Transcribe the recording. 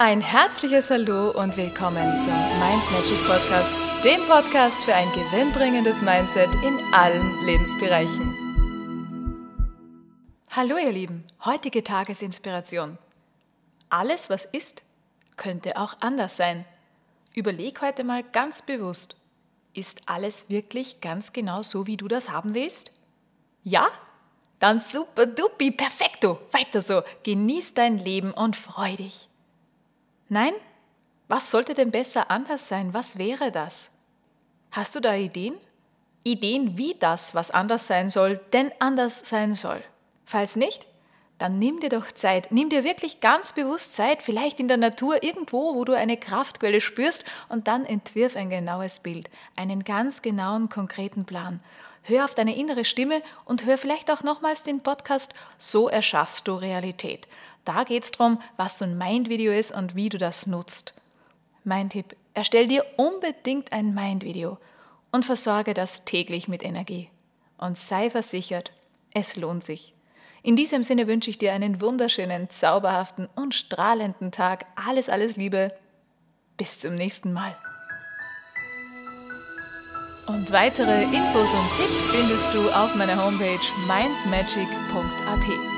Ein herzliches Hallo und willkommen zum Mind Magic Podcast, dem Podcast für ein gewinnbringendes Mindset in allen Lebensbereichen. Hallo ihr Lieben, heutige Tagesinspiration. Alles, was ist, könnte auch anders sein. Überleg heute mal ganz bewusst, ist alles wirklich ganz genau so, wie du das haben willst? Ja? Dann super dupi, perfekto, weiter so, genieß dein Leben und freu dich. Nein? Was sollte denn besser anders sein? Was wäre das? Hast du da Ideen? Ideen, wie das, was anders sein soll, denn anders sein soll? Falls nicht, dann nimm dir doch Zeit. Nimm dir wirklich ganz bewusst Zeit, vielleicht in der Natur irgendwo, wo du eine Kraftquelle spürst, und dann entwirf ein genaues Bild, einen ganz genauen, konkreten Plan. Hör auf deine innere Stimme und hör vielleicht auch nochmals den Podcast So erschaffst du Realität. Da geht es darum, was so ein Mind-Video ist und wie du das nutzt. Mein Tipp, erstell dir unbedingt ein Mind-Video und versorge das täglich mit Energie. Und sei versichert, es lohnt sich. In diesem Sinne wünsche ich dir einen wunderschönen, zauberhaften und strahlenden Tag. Alles, alles Liebe. Bis zum nächsten Mal. Und weitere Infos und Tipps findest du auf meiner Homepage mindmagic.at.